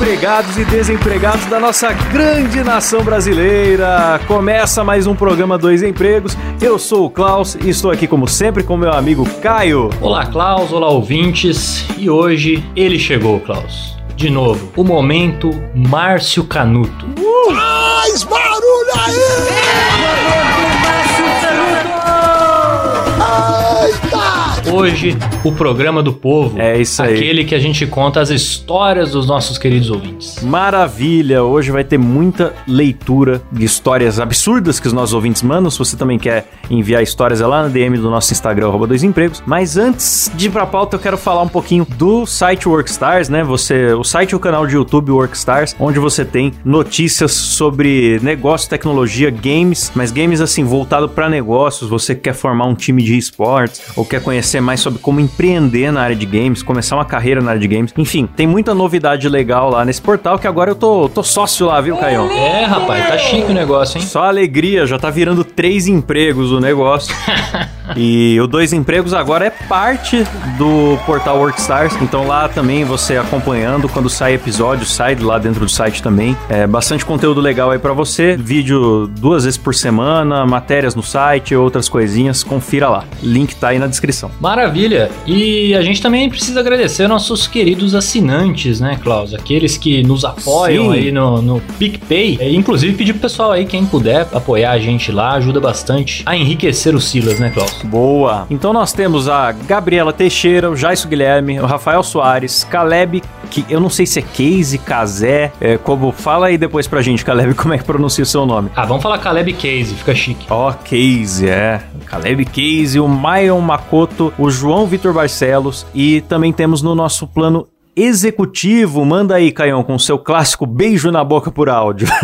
Empregados e desempregados da nossa grande nação brasileira. Começa mais um programa Dois Empregos. Eu sou o Klaus e estou aqui como sempre com meu amigo Caio. Olá, Klaus, olá, ouvintes. E hoje ele chegou, Klaus. De novo, o momento Márcio Canuto. Mais barulho aí! Eita! Hoje, o programa do povo. É isso aí. Aquele que a gente conta as histórias dos nossos queridos ouvintes. Maravilha! Hoje vai ter muita leitura de histórias absurdas que os nossos ouvintes mandam. Se você também quer enviar histórias, é lá na DM do nosso Instagram, arroba dois empregos. Mas antes de ir pra pauta, eu quero falar um pouquinho do site Workstars, né? Você, o site e o canal de YouTube Workstars, onde você tem notícias sobre negócio, tecnologia, games, mas games assim, voltado para negócios. Você quer formar um time de esportes ou quer conhecer mais sobre como empreender na área de games, começar uma carreira na área de games. Enfim, tem muita novidade legal lá nesse portal que agora eu tô, tô sócio lá, viu, Caião? É, rapaz, tá chique o negócio, hein? Só alegria, já tá virando três empregos o negócio. e o Dois Empregos agora é parte do portal Workstars. Então lá também você acompanhando quando sai episódio, sai lá dentro do site também. É bastante conteúdo legal aí pra você. Vídeo duas vezes por semana, matérias no site, outras coisinhas. Confira lá. Link tá aí na descrição. Maravilha! E a gente também precisa agradecer nossos queridos assinantes, né, Klaus? Aqueles que nos apoiam Sim. aí no, no PicPay. E, inclusive, pedir pro pessoal aí, quem puder, apoiar a gente lá, ajuda bastante a enriquecer o Silas, né, Klaus? Boa! Então nós temos a Gabriela Teixeira, o Jaisso Guilherme, o Rafael Soares, Caleb, que eu não sei se é Case, Casé, é, como fala aí depois pra gente, Caleb, como é que pronuncia o seu nome. Ah, vamos falar Caleb Case, fica chique. Ó, Case, é. Caleb Case, o Maion Makoto, o João Vitor Barcelos e também temos no nosso plano executivo, manda aí, Caião, com seu clássico beijo na boca por áudio.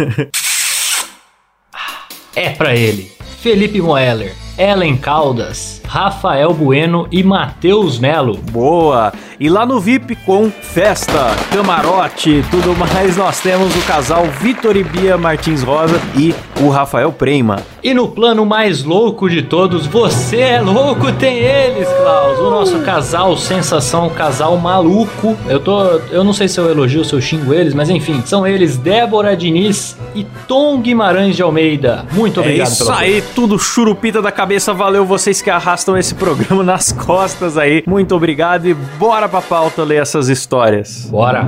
É pra ele. Felipe Moeller, Ellen Caldas, Rafael Bueno e Matheus Melo. Boa! E lá no VIP com festa, camarote, tudo mais, nós temos o casal Vitor e Bia Martins Rosa e o Rafael Prema. E no plano mais louco de todos, você é louco, tem eles, Klaus. O nosso casal sensação, casal maluco. Eu tô, eu não sei se eu elogio ou se eu xingo eles, mas enfim, são eles Débora Diniz e Tom Guimarães de Almeida. Muito obrigado é isso pela aí, tudo churupita da cabeça. Valeu vocês que arrastam esse programa nas costas aí. Muito obrigado e bora pra pauta ler essas histórias. Bora.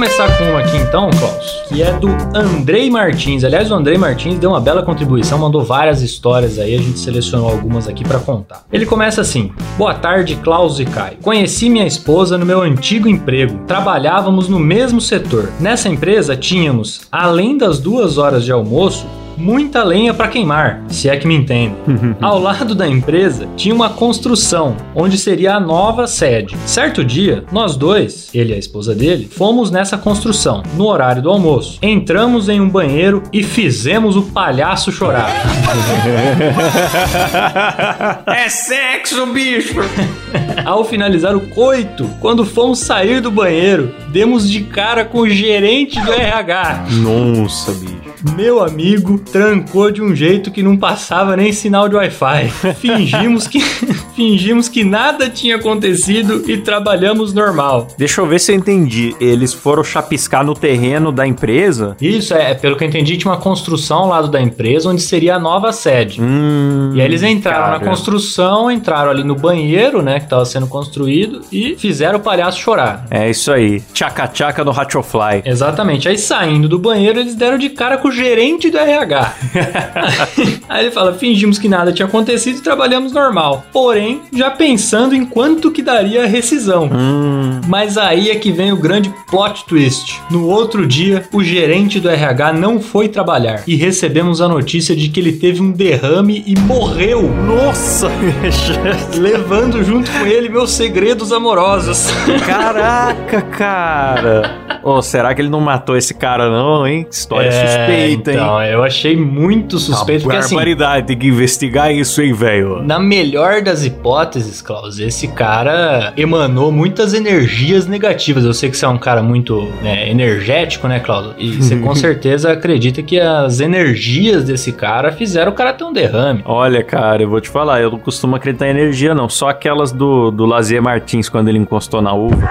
Começar com uma aqui então, Klaus, que é do Andrei Martins. Aliás, o Andrei Martins deu uma bela contribuição, mandou várias histórias aí, a gente selecionou algumas aqui pra contar. Ele começa assim: Boa tarde, Klaus e Caio. Conheci minha esposa no meu antigo emprego. Trabalhávamos no mesmo setor. Nessa empresa tínhamos, além das duas horas de almoço, muita lenha para queimar, se é que me entende. Ao lado da empresa tinha uma construção, onde seria a nova sede. Certo dia, nós dois, ele e a esposa dele, fomos nessa construção, no horário do almoço. Entramos em um banheiro e fizemos o palhaço chorar. é sexo, bicho! Ao finalizar o coito, quando fomos sair do banheiro, demos de cara com o gerente do RH. Nossa, bicho. Meu amigo trancou de um jeito que não passava nem sinal de Wi-Fi. Fingimos que fingimos que nada tinha acontecido e trabalhamos normal. Deixa eu ver se eu entendi. Eles foram chapiscar no terreno da empresa. Isso é, pelo que eu entendi, tinha uma construção ao lado da empresa onde seria a nova sede. Hum, E aí eles entraram na cara. construção, entraram ali no banheiro, né, que tava sendo construído e fizeram o palhaço chorar. É isso aí. tchaca-tchaca no Hatchofly. Exatamente. Aí saindo do banheiro, eles deram de cara com o gerente do RH. Aí ele fala: fingimos que nada tinha acontecido e trabalhamos normal. Porém, já pensando em quanto que daria a rescisão. Hum, Mas aí é que vem o grande plot twist. No outro dia, o gerente do RH não foi trabalhar e recebemos a notícia de que ele teve um derrame e morreu, nossa! levando junto com ele meus segredos amorosos. Caraca, cara! Ô, será que ele não matou esse cara, não, hein? História suspeita, hein? Então, eu achei muito suspeito, Uma assim, barbaridade, tem que investigar isso, hein, velho? Na melhor das hipóteses, Klaus, esse cara emanou muitas energias negativas. Eu sei que você é um cara muito né, energético, né, Klaus? E você com certeza acredita que as energias desse cara fizeram o cara ter um derrame. Olha, cara, eu vou te falar, eu não costumo acreditar em energia, não. Só aquelas do, do Lazier Martins, quando ele encostou na uva.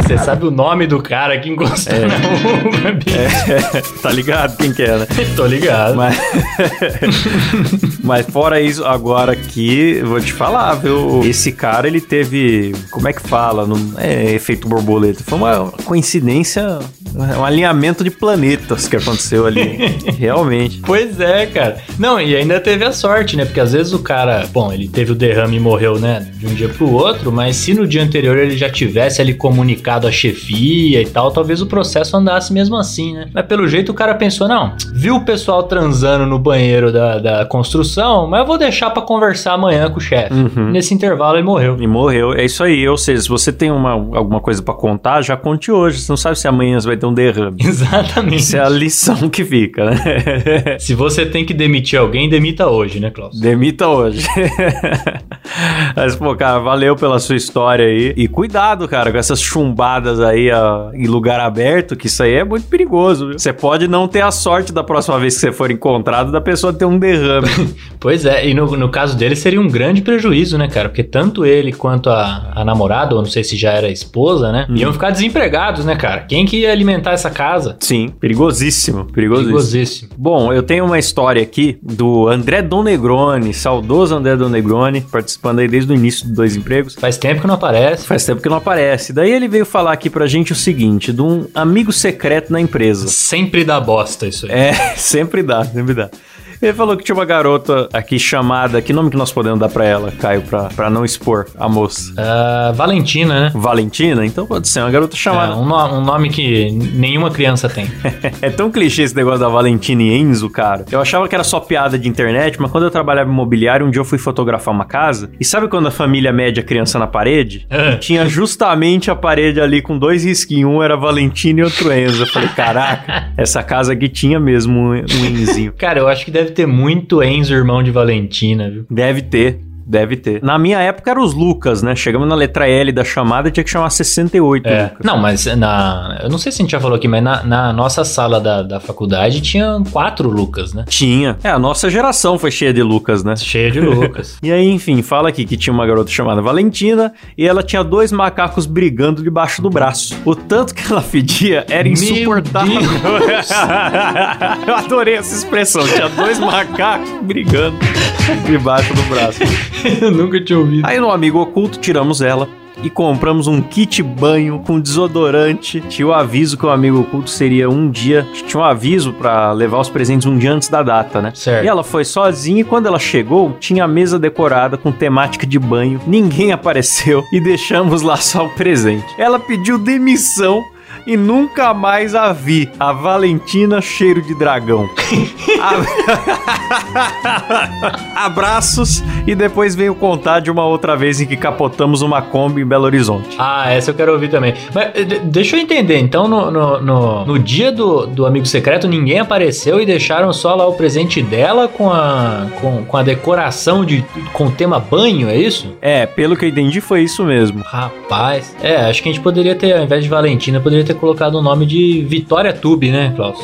Você sabe o nome do cara que encostou na uva, bicho? tá ligado quem que é, né? Tô ligado. Mas... Mas fora isso, agora aqui, vou te falar, viu? Esse cara, ele teve. Como é que fala? Não é efeito borboleta. Foi uma coincidência, um alinhamento de planetas que aconteceu ali. Realmente. Pois é, cara. Não, e ainda teve a sorte, né? Porque às vezes o cara, bom, ele teve o derrame e morreu, né? De um dia pro outro, mas se no dia anterior ele já tivesse ali comunicado a chefia e tal, talvez o processo andasse mesmo assim, né? Mas pelo jeito o cara pensou, não, viu o pessoal transando no banheiro da, da construção, mas eu vou deixar pra conversar amanhã com o chefe. Nesse intervalo ele morreu. E morreu. É isso aí. Ou seja, se você tem uma, alguma coisa pra contar, já conte hoje. Você não sabe se amanhã você vai ter um derrame. Exatamente. Isso é a lição que fica, né? Se você tem que demitir alguém, demita hoje, né, Klaus? Demita hoje. Mas, pô, cara, valeu pela sua história aí. E cuidado, cara, com essas chumbadas aí ó, em lugar aberto, que isso aí é muito perigoso. viu? Você pode não ter a sorte da próxima vez que você for encontrado da pessoa ter um derrame. Pois é, e no, no caso dele seria um grande prejuízo, né, cara? Porque tanto ele quanto a, a namorada, ou não sei se já era esposa, né? Iam ficar desempregados, né, cara? Quem que ia alimentar essa casa? Sim, perigosíssimo, perigosíssimo. Perigosíssimo. Bom, eu tenho uma história aqui do André Don Negroni, saudoso André Don Negroni, participando aí desde o início do Dois Empregos. Faz tempo que não aparece. Faz tempo que não aparece. Daí ele veio falar aqui pra gente o seguinte, de um amigo secreto na empresa. Sempre dá bosta isso aí. É, sempre dá, sempre dá. Ele falou que tinha uma garota aqui chamada. Que nome que nós podemos dar pra ela, Caio, pra, pra não expor a moça? Ah, Valentina, né? Valentina? Então pode ser uma garota É, chamada. um, no- um nome que nenhuma criança tem. É tão clichê esse negócio da Valentina e Enzo, cara. Eu achava que era só piada de internet, mas quando eu trabalhava em imobiliário, um dia eu fui fotografar uma casa. E sabe quando a família mede a criança na parede? Ah. Tinha justamente a parede ali com dois risquinhos. Um era Valentina e outro Enzo. Eu falei, caraca, essa casa aqui tinha mesmo um, um Enzinho. Cara, eu acho que deve ter muito Enzo, irmão de Valentina, viu? Deve ter. Deve ter. Na minha época eram os Lucas, né? Chegamos na letra L da chamada tinha que chamar 68 É. Lucas. Não, mas na. Eu não sei se a gente já falou aqui, mas na, na nossa sala da, da faculdade tinha quatro Lucas, né? Tinha. É, a nossa geração foi cheia de Lucas, né? Cheia de Lucas. E aí, enfim, fala aqui que tinha uma garota chamada Valentina e ela tinha dois macacos brigando debaixo do braço. O tanto que ela fedia era Meu insuportável. Eu adorei essa expressão. Tinha dois macacos brigando debaixo do braço. Eu nunca tinha ouvido. Aí no amigo oculto tiramos ela e compramos um kit banho com desodorante. Tinha o aviso que o amigo oculto seria um dia. Tinha um aviso pra levar os presentes um dia antes da data, né? Certo. E ela foi sozinha e quando ela chegou, tinha a mesa decorada com temática de banho. Ninguém apareceu e deixamos lá só o presente. Ela pediu demissão. E nunca mais a vi. A Valentina cheiro de dragão. Abraços e depois veio contar de uma outra vez em que capotamos uma Kombi em Belo Horizonte. Ah, essa eu quero ouvir também. Mas eh, de- deixa eu entender. Então, no, no, no, no dia do, do amigo secreto, ninguém apareceu e deixaram só lá o presente dela com a, com, com a decoração de, com o tema banho, é isso? É, pelo que eu entendi foi isso mesmo. Rapaz. É, acho que a gente poderia ter, ao invés de Valentina, poderia ter ter colocado o nome de Vitória Tube, né, Klaus?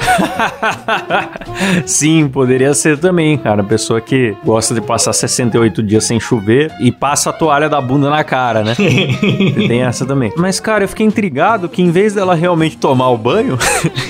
Sim, poderia ser também, cara. Pessoa que gosta de passar 68 dias sem chover e passa a toalha da bunda na cara, né? Tem essa também. Mas, cara, eu fiquei intrigado que em vez dela realmente tomar o banho,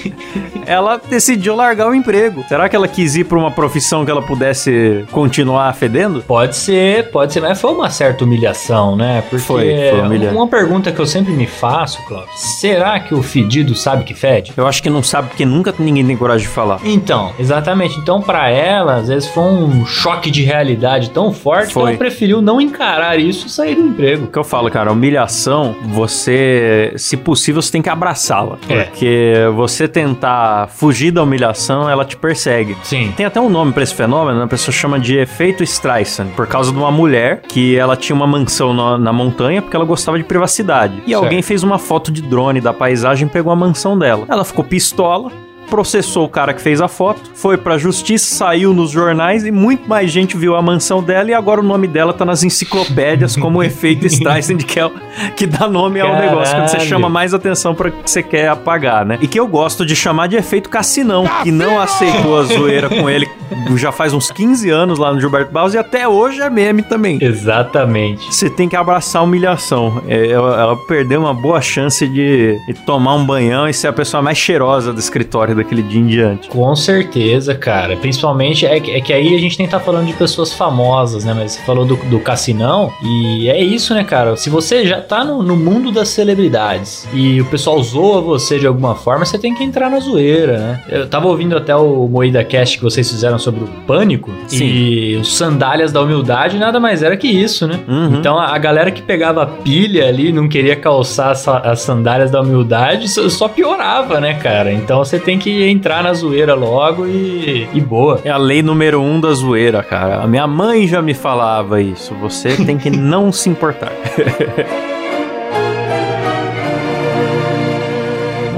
ela decidiu largar o emprego. Será que ela quis ir pra uma profissão que ela pudesse continuar fedendo? Pode ser, pode ser, mas foi uma certa humilhação, né? Porque Foi, foi uma pergunta que eu sempre me faço, Klaus, será que o fedido sabe que fede? Eu acho que não sabe porque nunca ninguém tem coragem de falar. Então, exatamente. Então, pra ela, às vezes foi um choque de realidade tão forte Foi. que ela preferiu não encarar isso e sair do emprego. O que eu falo, cara, humilhação, você, se possível, você tem que abraçá-la. É. Porque você tentar fugir da humilhação, ela te persegue. Sim. Tem até um nome pra esse fenômeno, né? a pessoa chama de efeito Streisand, por causa de uma mulher que ela tinha uma mansão na, na montanha porque ela gostava de privacidade. E Certo. alguém fez uma foto de drone da paisagem e pegou a mansão dela. Ela ficou pistola. Processou o cara que fez a foto, foi pra justiça, saiu nos jornais e muito mais gente viu a mansão dela e agora o nome dela tá nas enciclopédias como o efeito Streisand, que, é, o- que dá nome ao Caralho. negócio, quando você chama mais atenção pra que você quer apagar, né? E que eu gosto de chamar de efeito Cassinão, que não aceitou a zoeira com ele já faz uns 15 anos lá no Gilberto Barros e até hoje é meme também. Exatamente. Você tem que abraçar a humilhação. É, ela, ela perdeu uma boa chance de, de tomar um banhão e ser a pessoa mais cheirosa do escritório daquele dia em diante. Com certeza, cara. Principalmente é que, é que aí a gente nem tá falando de pessoas famosas, né? Mas você falou do, do Cassinão. E é isso, né, cara? Se você já tá no, no mundo das celebridades e o pessoal zoa você de alguma forma, você tem que entrar na zoeira, né? Eu tava ouvindo até o Moída Cast que vocês fizeram sobre o pânico. Sim. E os sandálias da humildade nada mais era que isso, né? Uhum. Então a, a galera que pegava pilha ali, não queria calçar as, as sandálias da humildade, só, só piorava, né, cara? Então você tem que entrar na zoeira logo e, e boa. É a lei número um da zoeira, cara. A minha mãe já me falava isso. Você tem que não se importar.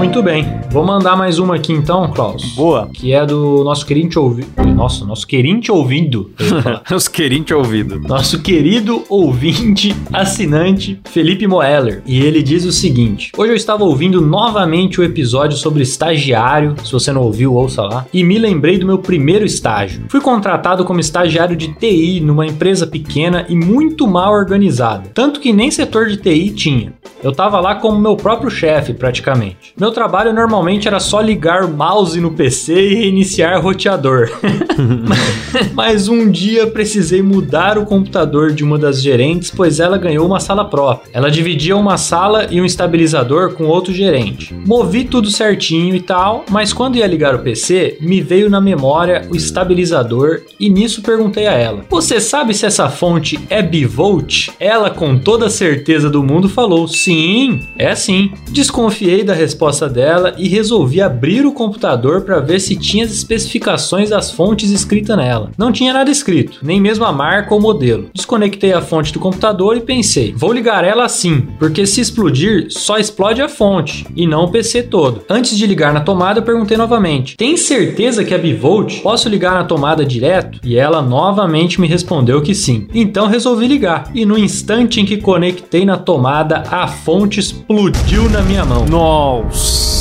Muito bem. Vou mandar mais uma aqui então, Klaus. Boa. Que é do nosso querido ouvido. Nossa, nosso querido ouvido. Os querinhos ouvido. Nosso querido ouvinte, assinante Felipe Moeller. E ele diz o seguinte: Hoje eu estava ouvindo novamente o episódio sobre estagiário. Se você não ouviu, ouça lá. E me lembrei do meu primeiro estágio. Fui contratado como estagiário de TI numa empresa pequena e muito mal organizada. Tanto que nem setor de TI tinha. Eu tava lá como meu próprio chefe, praticamente. Meu trabalho normalmente era só ligar o mouse no PC e reiniciar roteador. Mas um dia precisei mudar o computador de uma das gerentes, pois ela ganhou uma sala própria. Ela dividia uma sala e um estabilizador com outro gerente. Movi tudo certinho e tal, mas quando ia ligar o PC, me veio na memória o estabilizador e nisso perguntei a ela: Você sabe se essa fonte é bivolt? Ela, com toda certeza do mundo, falou: Sim, é sim. Desconfiei da resposta dela e resolvi abrir o computador para ver se tinha as especificações das fontes escritas nela. Não tinha nada escrito, nem mesmo a marca ou modelo. Desconectei a fonte do computador e pensei: vou ligar ela assim, porque se explodir, só explode a fonte e não o PC todo. Antes de ligar na tomada, perguntei novamente: tem certeza que é bivolt? Posso ligar na tomada direto? E ela novamente me respondeu que sim. Então resolvi ligar, e no instante em que conectei na tomada, a fonte explodiu na minha mão. Nossa, house.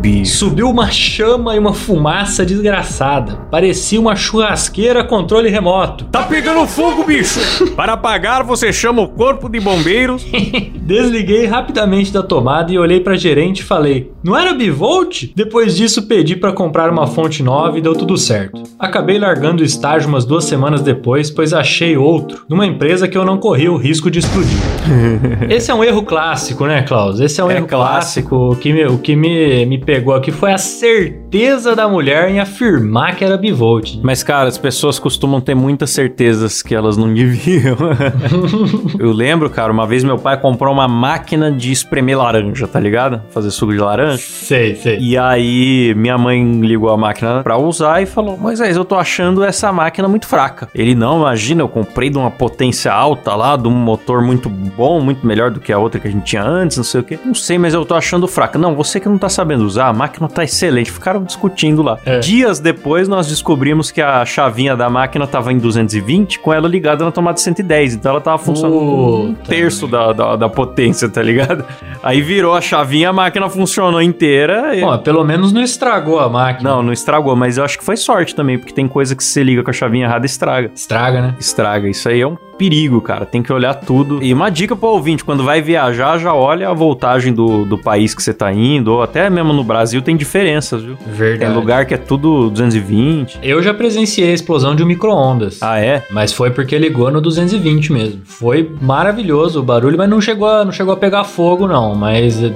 Bicho. Subiu uma chama e uma fumaça desgraçada. Parecia uma churrasqueira a controle remoto. Tá pegando fogo, bicho! Para apagar, você chama o corpo de bombeiros. Desliguei rapidamente da tomada e olhei pra gerente e falei: Não era bivolt? Depois disso, pedi pra comprar uma fonte nova e deu tudo certo. Acabei largando o estágio umas duas semanas depois, pois achei outro, numa empresa que eu não corria o risco de explodir. Esse é um erro clássico, né, Klaus? Esse é um É erro clássico. clássico. Que, me, o que me, me pegou aqui foi a certeza da mulher em afirmar que era bivolt. Mas, cara, as pessoas costumam ter muitas certezas que elas não deviam. Eu lembro, cara, uma vez meu pai comprou uma máquina de espremer laranja, tá ligado? Fazer suco de laranja. Sei, sei. E aí, minha mãe ligou a máquina pra usar e falou: Moisés, eu tô achando essa máquina muito fraca. Ele, não, imagina, eu comprei de uma potência alta lá, de um motor muito bom, muito melhor do que a outra que a gente tinha antes, não sei o quê. Não sei, mas eu tô achando fraca. Não, você que não tá sabendo usar, a máquina tá excelente. Ficaram discutindo lá. É. Dias depois, nós descobrimos que a chavinha da máquina tava em 220 com ela ligada na tomada 110. Então ela tava funcionando com um Puta terço da, da, da potência, tá ligado? Aí virou a chavinha, a máquina funcionou inteira. e- Bom, pelo menos não estragou a máquina. Não, não estragou, mas eu acho que foi sorte também, porque tem coisa que se você liga com a chavinha errada estraga. Estraga, né? Estraga. Isso aí é um perigo, cara. Tem que olhar tudo. E uma dica pro ouvinte: quando vai viajar, já olha a voltagem do, do país que você tá indo, ou até mesmo no Brasil tem diferenças, viu? Verdade. Tem lugar que é tudo 220. Eu já presenciei a explosão de um micro-ondas. Ah, é? Mas foi porque ligou no 220 mesmo. Foi maravilhoso o barulho, mas não chegou a, não chegou a pegar fogo, não. Mas eh,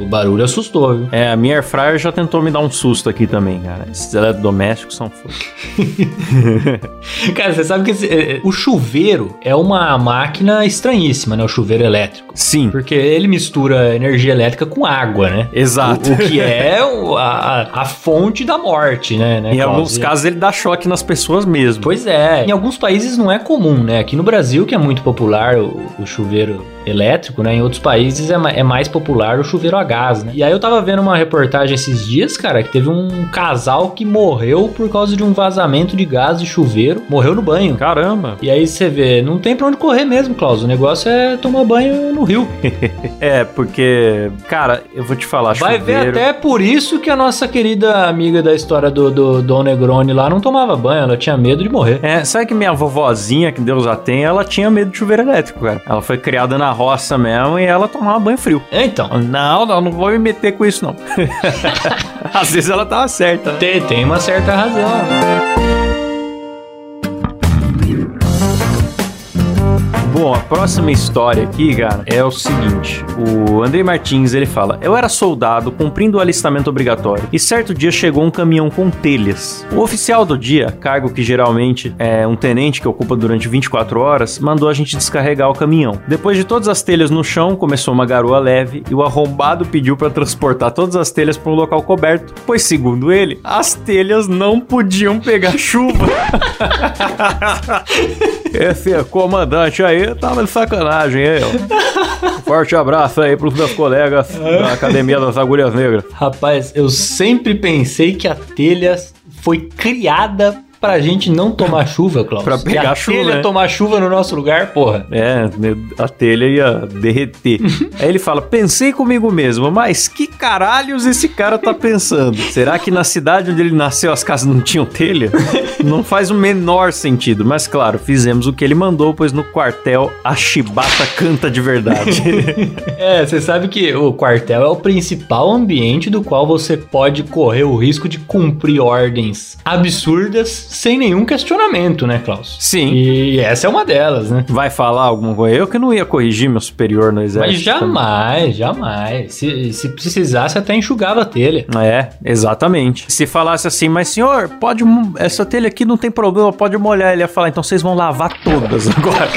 o barulho assustou, viu? É, a minha air fryer já tentou me dar um susto aqui também, cara. Esses eletrodomésticos são foda. Cara, você sabe que esse- eh, o chuveiro é uma máquina estranhíssima, né? O chuveiro elétrico. Sim, Porque ele mistura energia elétrica com água, né? exato. O, o que é a, a- fonte da morte, né? né Em alguns casos ele dá choque nas pessoas mesmo. Pois é, em alguns países não é comum, né? Aqui no Brasil, que é muito popular o, o chuveiro elétrico, né? Em outros países é, ma- é mais popular o chuveiro a gás, né? E aí eu tava vendo uma reportagem esses dias, cara, que teve um casal que morreu por causa de um vazamento de gás de chuveiro. Morreu no banho. Caramba. E aí você vê, não tem pra onde correr mesmo, Klaus. O negócio é tomar banho no rio. É, porque, cara, eu vou te falar, Vai ver chuveiro- até por isso que a nossa querida amiga da história do, do Dom Negroni lá não tomava banho. Ela tinha medo de morrer. É, sabe que minha vovozinha, que Deus a tem, ela tinha medo de chuveiro elétrico, cara. Ela foi criada na roça mesmo e ela tomava banho frio. É, então. Não, não, não vou me meter com isso, não. Às vezes ela tava certa, né? Tem, tem uma certa razão. Bom, a próxima história aqui, cara, é o seguinte. O Andrei Martins, ele fala: Eu era soldado cumprindo o alistamento obrigatório e certo dia chegou um caminhão com telhas. O oficial do dia, cargo que geralmente é um tenente que ocupa durante 24 horas, mandou a gente descarregar o caminhão. Depois de todas as telhas no chão, começou uma garoa leve e o arrombado pediu para transportar todas as telhas para um local coberto, pois segundo ele, as telhas não podiam pegar chuva. Esse comandante aí tava de sacanagem, hein? Um Forte abraço aí pros meus colegas da Academia das Agulhas Negras. Rapaz, eu sempre pensei que a telha foi criada pra gente não tomar chuva, Klaus. Pra pegar a chuva, telha né? tomar chuva no nosso lugar, porra. É, a telha ia derreter. Aí ele fala: pensei comigo mesmo, mas que caralhos esse cara tá pensando? Será que na cidade onde ele nasceu as casas não tinham telha? Não faz o menor sentido. Mas claro, fizemos o que ele mandou, pois no quartel a chibata canta de verdade. É, você sabe que o quartel é o principal ambiente do qual você pode correr o risco de cumprir ordens absurdas sem nenhum questionamento, né, Klaus? Sim. E essa é uma delas, né? Vai falar alguma coisa? Eu que não ia corrigir meu superior no Mas exército. jamais, jamais. Se, se precisasse, até enxugava a telha. É, exatamente. Se falasse assim, mas senhor, pode. Essa telha aqui não tem problema, pode molhar. Ele ia falar, então vocês vão lavar todas agora.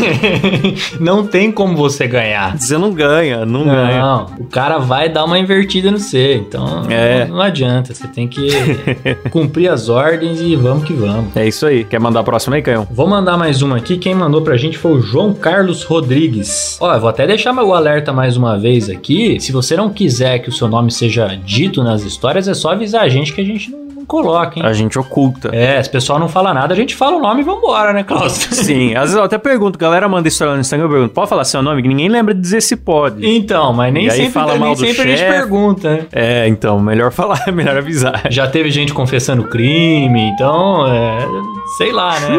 não tem como você ganhar. Você não ganha, não, ganha. Não, o cara vai dar uma invertida no C, então É. não, não adianta. Você tem que cumprir as ordens e vamos que vamos. É isso aí. Quer mandar a próxima aí, Caião? Vou mandar mais uma aqui. Quem mandou pra gente foi o João Carlos Rodrigues. Ó, eu vou até deixar meu alerta mais uma vez aqui. Se você não quiser que o seu nome seja dito nas histórias, é só avisar a gente que a gente não coloca, hein? A gente oculta. É, se o pessoal não fala nada, a gente fala o nome e vambora, né, Klaus? Sim, às vezes eu até pergunto, galera manda história no Instagram, eu pergunto, pode falar seu nome? Que ninguém lembra de dizer se pode. Então, mas nem E aí sempre, fala nem mal do sempre a gente pergunta, né? É, então, melhor falar, melhor avisar. Já teve gente confessando crime, então, é, sei lá, né?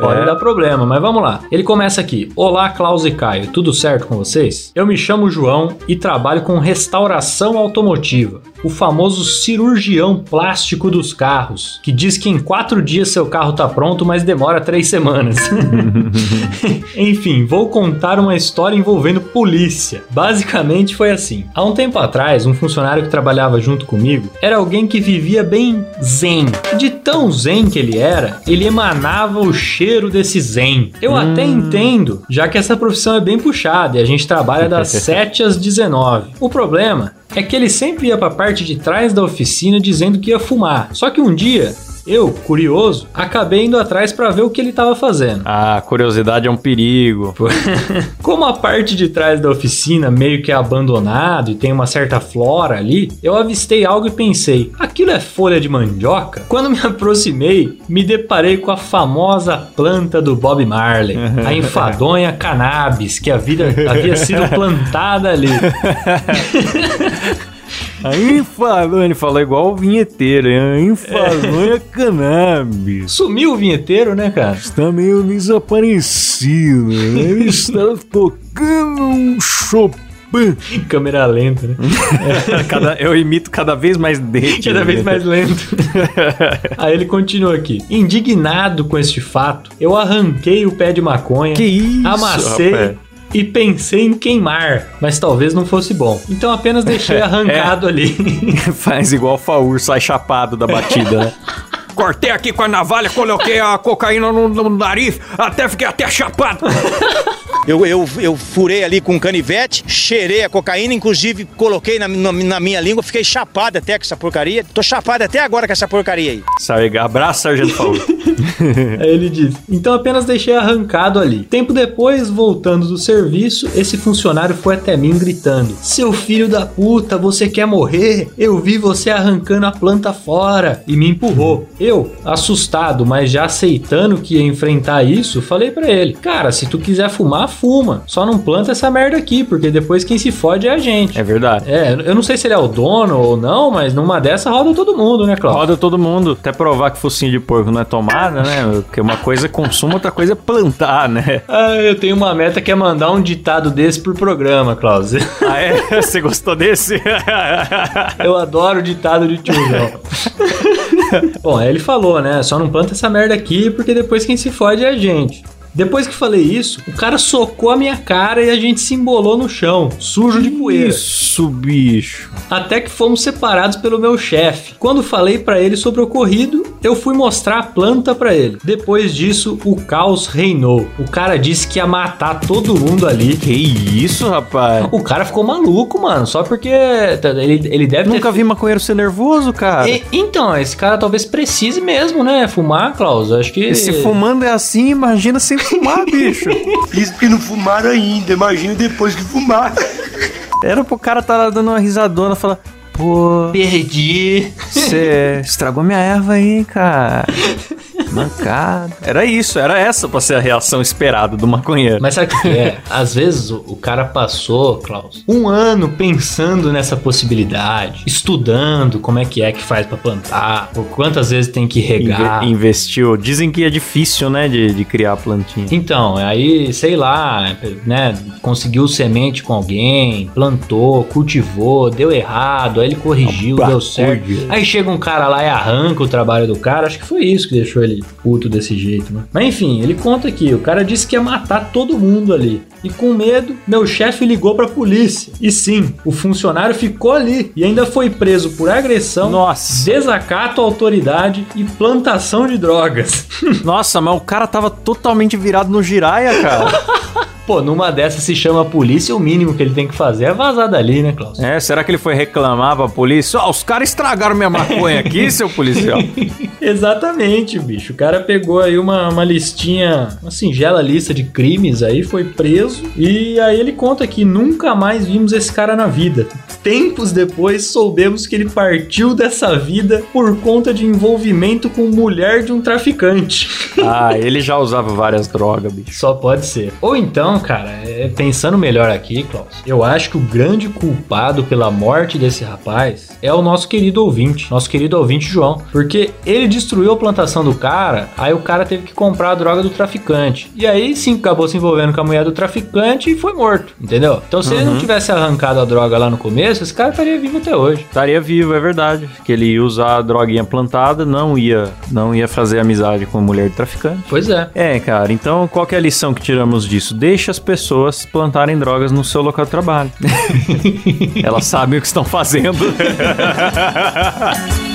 Pode É. dar problema, mas vamos lá. Ele começa aqui. Olá, Klaus e Caio, tudo certo com vocês? Eu me chamo João e trabalho com restauração automotiva. O famoso cirurgião plástico dos carros, que diz que em quatro dias seu carro tá pronto, mas demora três semanas. Enfim, vou contar uma história envolvendo polícia. Basicamente foi assim. Há um tempo atrás, um funcionário que trabalhava junto comigo era alguém que vivia bem zen. De tão zen que ele era, ele emanava o cheiro desse zen. Eu até entendo, já que essa profissão é bem puxada e a gente trabalha das 7 às 19. O problema é que ele sempre ia pra parte de trás da oficina dizendo que ia fumar. Só que um dia Eu, curioso, acabei indo atrás para ver o que ele estava fazendo. Ah, curiosidade é um perigo. Como a parte de trás da oficina meio que é abandonado e tem uma certa flora ali, eu avistei algo e pensei: aquilo é folha de mandioca? Quando me aproximei, me deparei com a famosa planta do Bob Marley, a enfadonha cannabis, que a vida havia sido plantada ali. A infalonha, falou igual o vinheteiro, hein? A infalonha cannabis. Sumiu o vinheteiro, né, cara? Está meio desaparecido, né? Ele está tocando um Chopin. Câmera lenta, né? Cada- eu imito cada vez mais dele. Cada vez mais lento. Aí ele continua aqui. Indignado com este fato, eu arranquei o pé de maconha, Que isso, amassei rapaz. E pensei em queimar, mas talvez não fosse bom. Então apenas deixei arrancado ali. Faz igual o Faur, sai chapado da batida, né? Cortei aqui com a navalha, coloquei a cocaína no, no nariz, até fiquei até chapado. Eu, eu, eu furei ali com um canivete, cheirei a cocaína, inclusive coloquei na, na, na minha língua, fiquei chapado até com essa porcaria. Tô chapado até agora com essa porcaria aí. Sai, abraça, Sargento Faur. Aí ele diz: Então apenas deixei arrancado ali. Tempo depois, voltando do serviço, esse funcionário foi até mim gritando: Seu filho da puta, você quer morrer? Eu vi você arrancando a planta fora e me empurrou. Eu, assustado, mas já aceitando que ia enfrentar isso, falei pra ele: Cara, se tu quiser fumar, fuma. Só não planta essa merda aqui, porque depois quem se fode é a gente. É verdade. É, eu não sei se ele é o dono ou não, mas numa dessa roda todo mundo, né, Cláudio? Roda todo mundo, até provar que focinho de porco não é tomada, né? Porque uma coisa é consumo, outra coisa é plantar, né? Ah, eu tenho uma meta que é mandar um ditado desse por programa, Klaus. Ah, é? Você gostou desse? Eu adoro ditado de tiozão. Bom, aí ele falou, né? Só não planta essa merda aqui porque depois quem se fode é a gente. Depois que falei isso, o cara socou a minha cara e a gente se embolou no chão, sujo de poeira. Isso, bicho. Até que fomos separados pelo meu chefe. Quando falei pra ele sobre o ocorrido, eu fui mostrar a planta pra ele. Depois disso, o caos reinou. O cara disse que ia matar todo mundo ali. Que isso, rapaz? O cara ficou maluco, mano, só porque tá, ele, ele deve Nunca ter... vi maconheiro ser nervoso, cara. E- então, esse cara talvez precise mesmo, né? Fumar, Klaus. Acho que. E se fumando é assim, imagina sem fumar, bicho. Isso que não fumaram ainda, imagina depois que fumar. Era pro cara tá dando uma risadona e falar: Pô, Perdi. você estragou minha erva aí, cara. Mancada. Era isso, era essa pra ser a reação esperada do maconheiro. Mas sabe o que é? Às vezes o, o cara passou, Klaus, um ano pensando nessa possibilidade, estudando como é que é que faz pra plantar, por quantas vezes tem que regar. Inve- investiu. Dizem que é difícil, né, de, de criar plantinha. Então, aí, sei lá, né, conseguiu semente com alguém, plantou, cultivou, deu errado, aí ele corrigiu, Opa, deu certo. Aí chega um cara lá e arranca o trabalho do cara, acho que foi isso que deixou ele puto desse jeito, né? Mas enfim, ele conta aqui, o cara disse que ia matar todo mundo ali. E com medo, meu chefe ligou pra polícia. E sim, o funcionário ficou ali e ainda foi preso por agressão, Nossa. desacato à autoridade e plantação de drogas. Nossa, mas o cara tava totalmente virado no giraia, cara. Pô, numa dessas se chama a polícia, o mínimo que ele tem que fazer é vazar dali, né, Klaus? É, será que ele foi reclamar pra polícia? Ó, os caras estragaram minha maconha aqui, seu policial. Exatamente, bicho. O cara pegou aí uma, uma listinha, uma singela lista de crimes aí, foi preso. E aí ele conta que nunca mais vimos esse cara na vida. Tempos depois soubemos que ele partiu dessa vida por conta de envolvimento com mulher de um traficante. Ah, ele já usava várias drogas, bicho. Só pode ser. Ou então, cara, é, pensando melhor aqui, Klaus, eu acho que o grande culpado pela morte desse rapaz é o nosso querido ouvinte, nosso querido ouvinte João. Porque ele destruiu a plantação do cara, aí o cara teve que comprar a droga do traficante. E aí sim acabou se envolvendo com a mulher do traficante e foi morto, entendeu? Então se ele não tivesse arrancado a droga lá no começo, esse cara estaria vivo até hoje. Estaria vivo, é verdade. Que ele ia usar a droguinha plantada, não ia, não ia fazer amizade com mulher de traficante. Pois é. É, cara, então qual é a lição que tiramos disso? Deixa as pessoas plantarem drogas no seu local de trabalho. Elas sabem o que estão fazendo.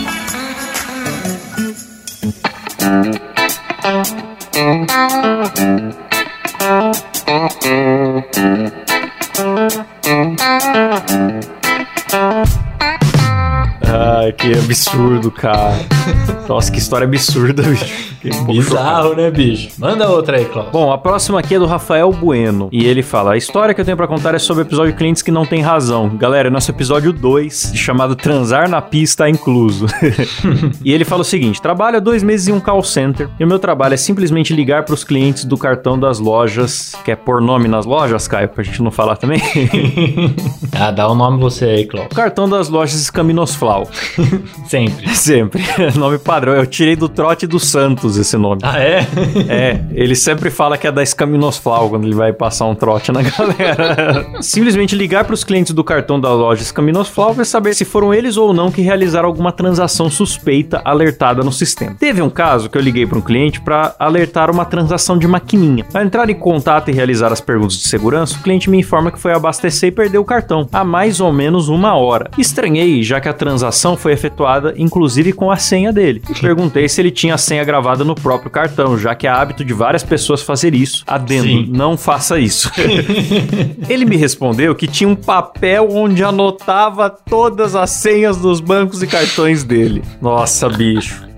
Ai, que absurdo, cara. Nossa, que história absurda, bicho. Um chocado. Bizarro, né, bicho? Manda outra aí, Klaus. Bom, a próxima aqui é do Rafael Bueno. E ele fala: A história que eu tenho pra contar é sobre o episódio Clientes que não tem razão. Galera, é nosso episódio 2, chamado Transar na Pista Incluso. e ele fala o seguinte: Trabalho há dois meses em um call center. E o meu trabalho é simplesmente ligar pros clientes do cartão das lojas. Quer pôr nome nas lojas, Caio? Pra gente não falar também? Ah, dá o nome você aí, Klaus. o cartão das lojas Sempre. Sempre. nome padrão. Eu tirei do Trote dos Santos esse nome. Ah, é? É, ele sempre fala que é da Escaminosflau quando ele vai passar um trote na galera. Simplesmente ligar para os clientes do cartão da loja Escaminosflau para saber se foram eles ou não que realizaram alguma transação suspeita alertada no sistema. Teve um caso que eu liguei para um cliente para alertar uma transação de maquininha. Ao entrar em contato e realizar as perguntas de segurança, o cliente me informa que foi abastecer e perdeu o cartão há mais ou menos uma hora. Estranhei, já que a transação foi efetuada inclusive com a senha dele. E perguntei se ele tinha a senha gravada no próprio cartão, já que é hábito de várias pessoas fazer isso. Adendo, Sim. não faça isso. ele me respondeu que tinha um papel onde anotava todas as senhas dos bancos e cartões dele. Nossa, bicho.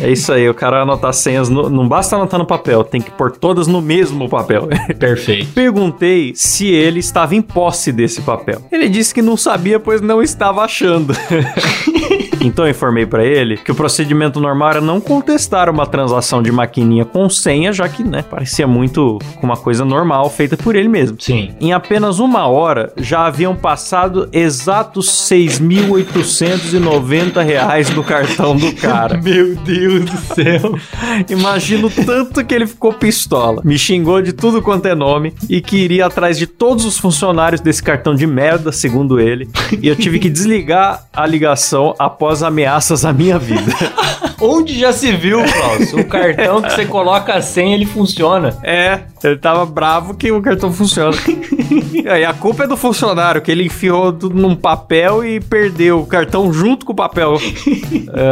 É isso aí, o cara anotar senhas, no- não basta anotar no papel, tem que pôr todas no mesmo papel. Perfeito. Perguntei se ele estava em posse desse papel. Ele disse que não sabia, pois não estava achando. então eu informei pra ele que o procedimento normal era não contestar uma transação de maquininha com senha, já que, né, parecia muito com uma coisa normal feita por ele mesmo. Sim. Em apenas uma hora, já haviam passado exatos 6.890 reais no cartão do cara. Meu Deus do céu. Imagino tanto que ele ficou pistola. Me xingou de tudo quanto é nome e que iria atrás de todos os funcionários desse cartão de merda, segundo ele. E eu tive que desligar a ligação após ameaças à minha vida. Onde já se viu, Klaus? O cartão que você coloca a senha, ele funciona. É, ele tava bravo que o cartão funciona. E aí a culpa é do funcionário, que ele enfiou tudo num papel e perdeu o cartão junto com o papel.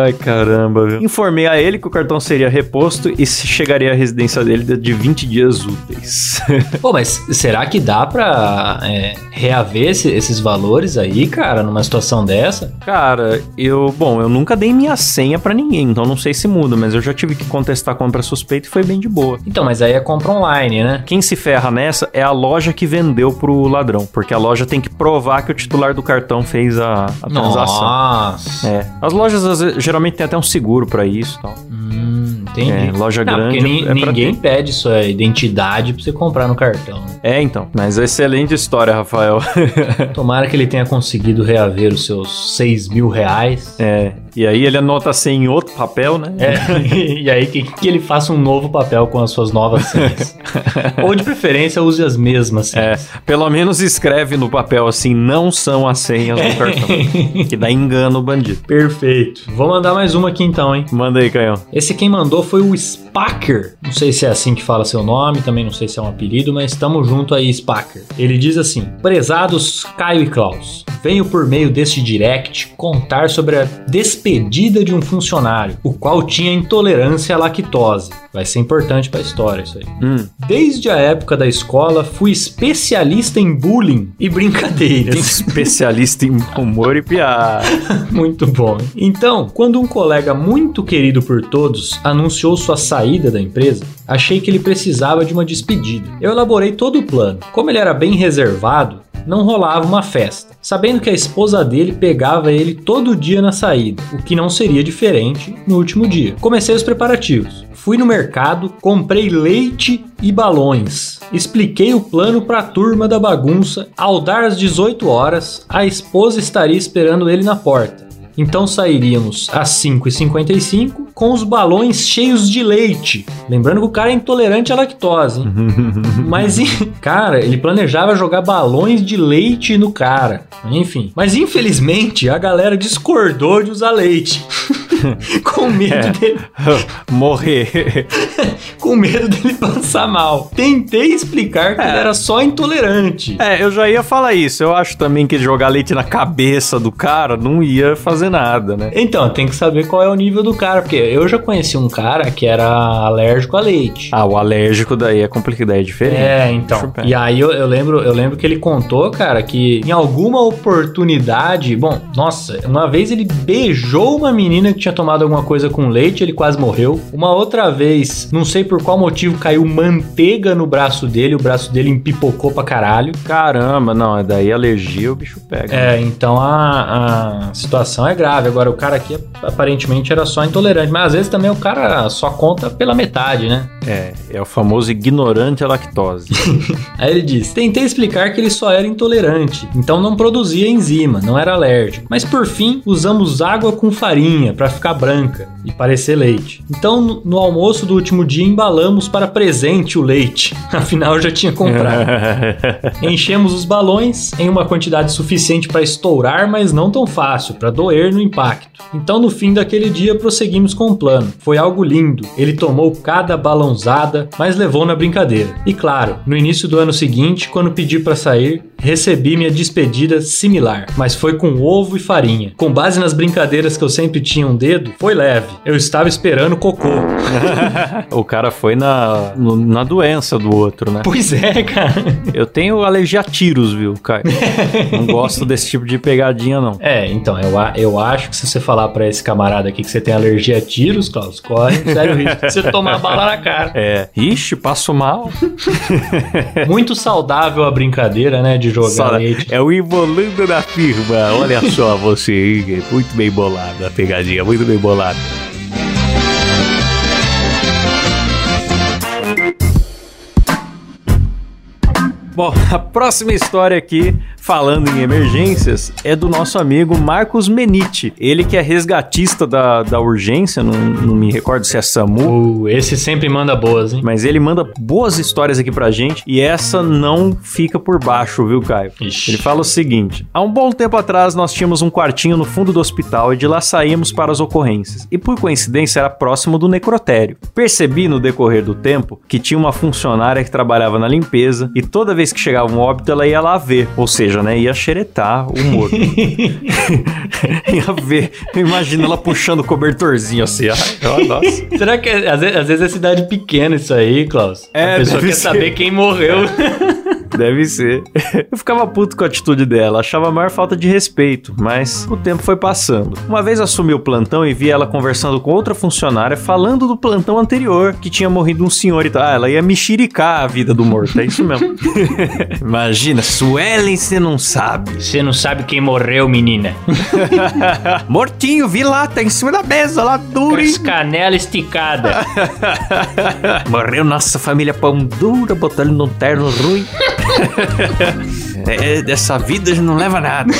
Ai, caramba, viu? Informei a ele que o cartão seria reposto e chegaria à residência dele de 20 dias úteis. Pô, mas será que dá pra é, reaver esse- esses valores aí, cara, numa situação dessa? Cara, eu, bom, eu nunca dei minha senha pra ninguém, então não sei se muda, mas eu já tive que contestar a compra suspeita e foi bem de boa. Então, mas aí é compra online, né? Quem se ferra nessa é a loja que vendeu pro ladrão, porque a loja tem que provar que o titular do cartão fez a, a transação. Nossa. É. As lojas às vezes, geralmente tem até um seguro pra isso, e tal. Hum, entendi. É, loja Não, grande Porque ni- é ninguém pede sua identidade pra você comprar no cartão. É, então. Mas excelente história, Rafael. Tomara que ele tenha conseguido reaver os seus 6 mil reais. é. E aí ele anota assim em outro papel, né? É, e aí que, que ele faça um novo papel com as suas novas senhas. Ou de preferência use as mesmas É, senhas. pelo menos escreve no papel assim, não são as senhas do cartão. que dá engano o bandido. Perfeito. Vou mandar mais uma aqui então, hein? Manda aí, Canhão. Esse quem mandou foi o Spacker. Não sei se é assim que fala seu nome, também não sei se é um apelido, mas estamos junto aí, Spacker. Ele diz assim: Prezados Caio e Klaus, venho por meio deste direct contar sobre a despedida de um funcionário, o qual tinha intolerância à lactose. Vai ser importante pra história isso aí. Hum. Desde a época da escola, fui especialista em bullying e brincadeiras. Especialista em humor e piada. Muito bom. Então, quando um colega muito querido por todos anunciou sua saída da empresa, achei que ele precisava de uma despedida. Eu elaborei todo o plano. Como ele era bem reservado, não rolava uma festa, sabendo que a esposa dele pegava ele todo dia na saída, o que não seria diferente no último dia. Comecei os preparativos. Fui no mercado, comprei leite e balões. Expliquei o plano para a turma da bagunça. Ao dar as 18 horas, a esposa estaria esperando ele na porta. Então sairíamos às 5h55 com os balões cheios de leite. Lembrando que o cara é intolerante à lactose, hein? Mas, cara, ele planejava jogar balões de leite no cara. Enfim. Mas infelizmente a galera discordou de usar leite. com medo É. dele Morrer. com medo dele passar mal. Tentei explicar que ele era só intolerante. É, eu já ia falar isso. Eu acho também que jogar leite na cabeça do cara não ia fazer nada, né? Então, tem que saber qual é o nível do cara, porque eu já conheci um cara que era alérgico a leite. Ah, o alérgico daí é complicado, daí é diferente. É, então. E aí eu, eu lembro, eu lembro que ele contou, cara, que em alguma oportunidade, bom, nossa, uma vez ele beijou uma menina que tinha tomado alguma coisa com leite, ele quase morreu. Uma outra vez, não sei por qual motivo, caiu manteiga no braço dele, o braço dele empipocou pra caralho. Caramba, não, é daí alergia o bicho pega. É, então a, a situação é grave. Agora, o cara aqui aparentemente era só intolerante, mas às vezes também o cara só conta pela metade, né? É, é o famoso ignorante à lactose. Aí ele diz: Tentei explicar que ele só era intolerante, então não produzia enzima, não era alérgico. Mas por fim, usamos água com farinha para ficar branca e parecer leite. Então no, no almoço do último dia embalamos para presente o leite, afinal eu já tinha comprado. Enchemos os balões em uma quantidade suficiente para estourar, mas não tão fácil, para doer no impacto. Então, no fim daquele dia, prosseguimos com o plano. Foi algo lindo. Ele tomou cada balãozada, mas levou na brincadeira. E claro, no início do ano seguinte, quando pedi para sair, recebi minha despedida similar, mas foi com ovo e farinha. Com base nas brincadeiras que eu sempre tinha um dedo, foi leve. Eu estava esperando cocô. o cara foi na, na doença do outro, né? Pois é, cara. Eu tenho alergia a tiros, viu, Caio? Não gosto desse tipo de pegadinha, não. É, então, eu, a- eu acho que se você falar pra esse camarada aqui que você tem alergia a tiros, Klaus, corre sério risco de você tomar bala na cara. É, ixi, passo mal. Muito saudável a brincadeira, né, de jogar leite. É o Involando da firma. Olha só você muito bem bolado a pegadinha, muito bem bolado. Bom, a próxima história aqui, falando em emergências, é do nosso amigo Marcos Menite. Ele que é resgatista da, da urgência, não, não me recordo se é SAMU, Uh, esse sempre manda boas, hein? mas ele manda boas histórias aqui pra gente e essa não fica por baixo, viu, Caio? Ixi. Ele fala o seguinte: há um bom tempo atrás nós tínhamos um quartinho no fundo do hospital e de lá saíamos para as ocorrências. E por coincidência era próximo do necrotério. Percebi no decorrer do tempo que tinha uma funcionária que trabalhava na limpeza e toda vez que chegava um óbito ela ia lá ver, ou seja, né, ia xeretar o morto. ia ver. Imagina ela puxando o cobertorzinho assim. Ó, nossa. Será que é- às vezes, às vezes é cidade pequena isso aí, Klaus? É, a pessoa quer ser. saber quem morreu. Deve ser. Eu ficava puto com a atitude dela, achava a maior falta de respeito, mas o tempo foi passando. Uma vez assumi o plantão e vi ela conversando com outra funcionária falando do plantão anterior, que tinha morrido um senhor e tal. Ah, ela ia mexericar a vida do morto, é isso mesmo. Imagina, Suelen, você não sabe. Você não sabe quem morreu, menina. Mortinho, vi lá, tá em cima da mesa, lá duro? Com as canelas esticadas. Morreu nossa família pão dura, botou ele num terno ruim. É, dessa vida a gente não leva nada.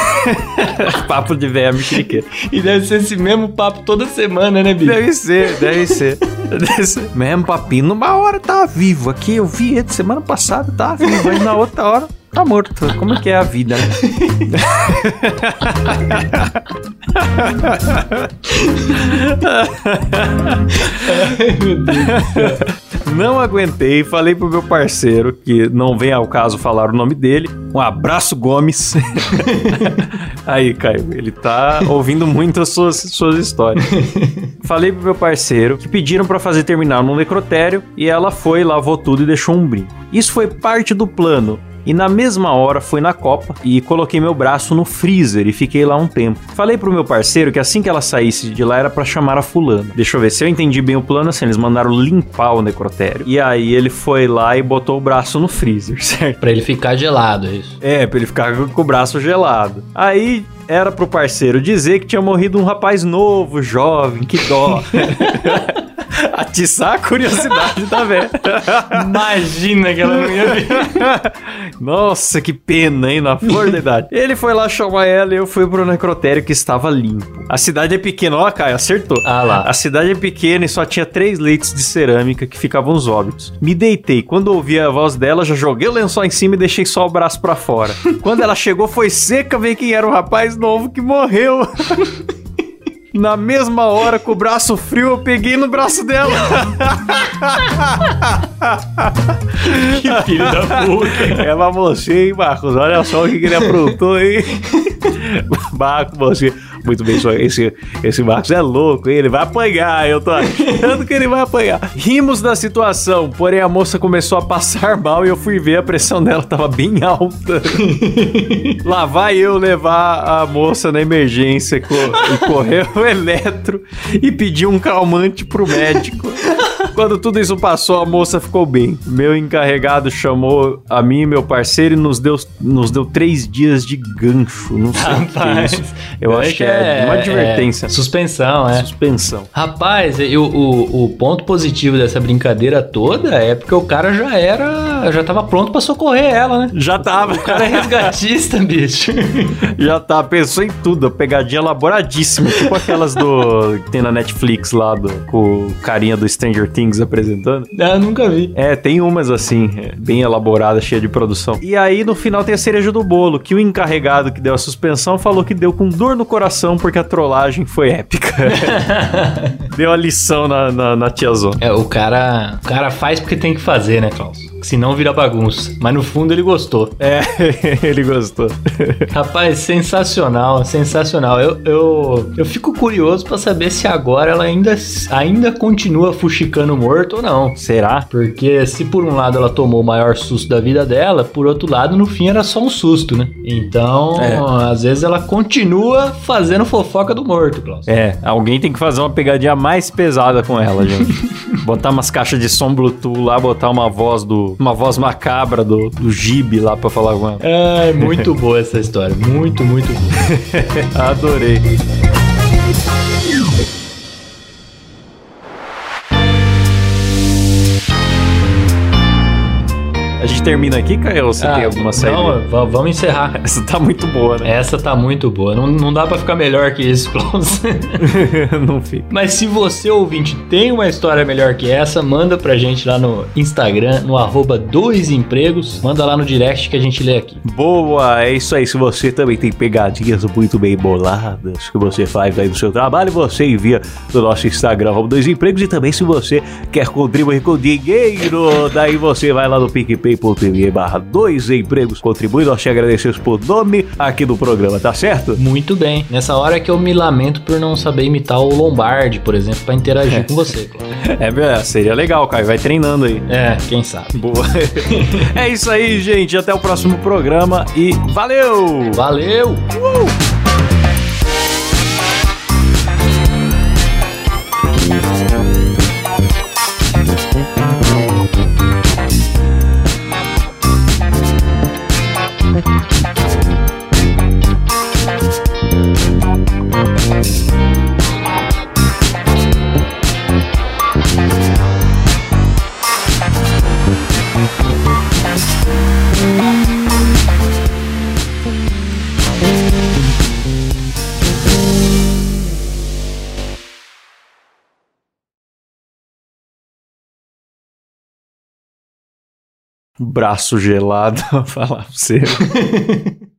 Papo de velha mexeriqueira. E deve ser esse mesmo papo toda semana, né, bicho? Deve ser, deve ser. Deve ser. Mesmo papinho, numa hora tava vivo. Aqui eu vi ele semana passada, tava vivo. Aí na outra hora tá morto. Como é que é a vida, né? Não aguentei falei pro meu parceiro, que não vem ao caso falar o nome dele. Um abraço, Gomes. Aí, Caio, ele tá ouvindo muito as suas, suas histórias. Falei pro meu parceiro que pediram pra fazer terminal no necrotério e ela foi, lavou tudo e deixou um brinco. Isso foi parte do plano. E na mesma hora fui na copa e coloquei meu braço no freezer e fiquei lá um tempo. Falei pro meu parceiro que assim que ela saísse de lá era pra chamar a fulana. Deixa eu ver se eu entendi bem o plano, assim, eles mandaram limpar o necrotério. E aí ele foi lá e botou o braço no freezer, certo? Pra ele ficar gelado, é isso. É, pra ele ficar com o braço gelado. Aí era pro parceiro dizer que tinha morrido um rapaz novo, jovem, que dó. Atiçar a curiosidade da velha. Imagina que ela não ia ver. Nossa, que pena, hein? Na flor da idade. Ele foi lá chamar ela e eu fui pro necrotério que estava limpo. A cidade é pequena, ó, Caio, acertou. Ah lá. A cidade é pequena e só tinha três leitos de cerâmica que ficavam os óbitos. Me deitei. Quando ouvi a voz dela, já joguei o lençol em cima e deixei só o braço pra fora. Quando ela chegou, foi seca ver quem era o rapaz novo que morreu. Na mesma hora, com o braço frio, eu peguei no braço dela. Que filho da puta. É pra você, hein, Marcos? Olha só o que, que ele aprontou, hein? Marcos, você. Muito bem, esse, esse Marcos é louco, ele vai apanhar, eu tô achando que ele vai apanhar. Rimos da situação, porém a moça começou a passar mal e eu fui ver, a pressão dela tava bem alta. Lá vai eu levar a moça na emergência co e correr o eletro e pedir um calmante pro médico. Quando tudo isso passou, a moça ficou bem. Meu encarregado chamou a mim e meu parceiro e nos deu, nos deu três dias de gancho. Não sei o que é isso. Eu acho que é, uma advertência. é suspensão, é. Suspensão. Rapaz, e o, o, ponto positivo dessa brincadeira toda é porque o cara já era. já tava pronto pra socorrer ela, né? Já tava. O cara é resgatista, bicho. Já tá, pensou em tudo. Pegadinha elaboradíssima. Tipo aquelas do. que tem na Netflix lá, do, com o carinha do Stranger Things apresentando. Ah, nunca vi. É, tem umas assim, é, bem elaboradas, cheia de produção. E aí, no final, tem a cereja do bolo, que o encarregado que deu a suspensão falou que deu com dor no coração porque a trollagem foi épica. deu a lição na, na, na tiazona. É, o cara. O cara faz porque tem que fazer, né, Klaus? Senão vira bagunça. Mas no fundo ele gostou. É, ele gostou. Rapaz, sensacional, sensacional. Eu, eu, eu fico curioso pra saber se agora ela ainda, ainda continua fuxicando morto ou não. Será? Porque se por um lado ela tomou o maior susto da vida dela, por outro lado, no fim era só um susto, né? Então, É. às vezes ela continua fazendo fofoca do morto, Klaus. É, alguém tem que fazer uma pegadinha mais pesada com ela, gente. botar umas caixas de som Bluetooth lá, botar uma voz do. Uma voz macabra do, do Gibi lá pra falar com ela. É, muito boa essa história. Muito, muito boa. Adorei. Gente termina aqui, Caio? Ou você tem alguma série? Ah, Não, va- vamos encerrar. Essa tá muito boa, né? Essa tá muito boa. Não, não dá pra ficar melhor que isso, Klaus. Não fica. Mas se você, ouvinte, tem uma história melhor que essa, manda pra gente lá no Instagram, no arroba dois empregos. Manda lá no direct que a gente lê aqui. Boa, é isso aí. Se você também tem pegadinhas muito bem boladas que você faz aí no seu trabalho, você envia no nosso Instagram, arroba dois empregos. E também se você quer contribuir com dinheiro, daí você vai lá no picpay.me barra dois empregos. Contribui, nós te agradecemos por nome aqui do programa, tá certo? Muito bem. Nessa hora que eu me lamento por não saber imitar o Lombardi, por exemplo, pra interagir com você. É, seria legal, Caio. Vai treinando aí. É, quem sabe. Boa. é isso aí, gente. Até o próximo programa e valeu! Valeu! Braço gelado, falar pra você.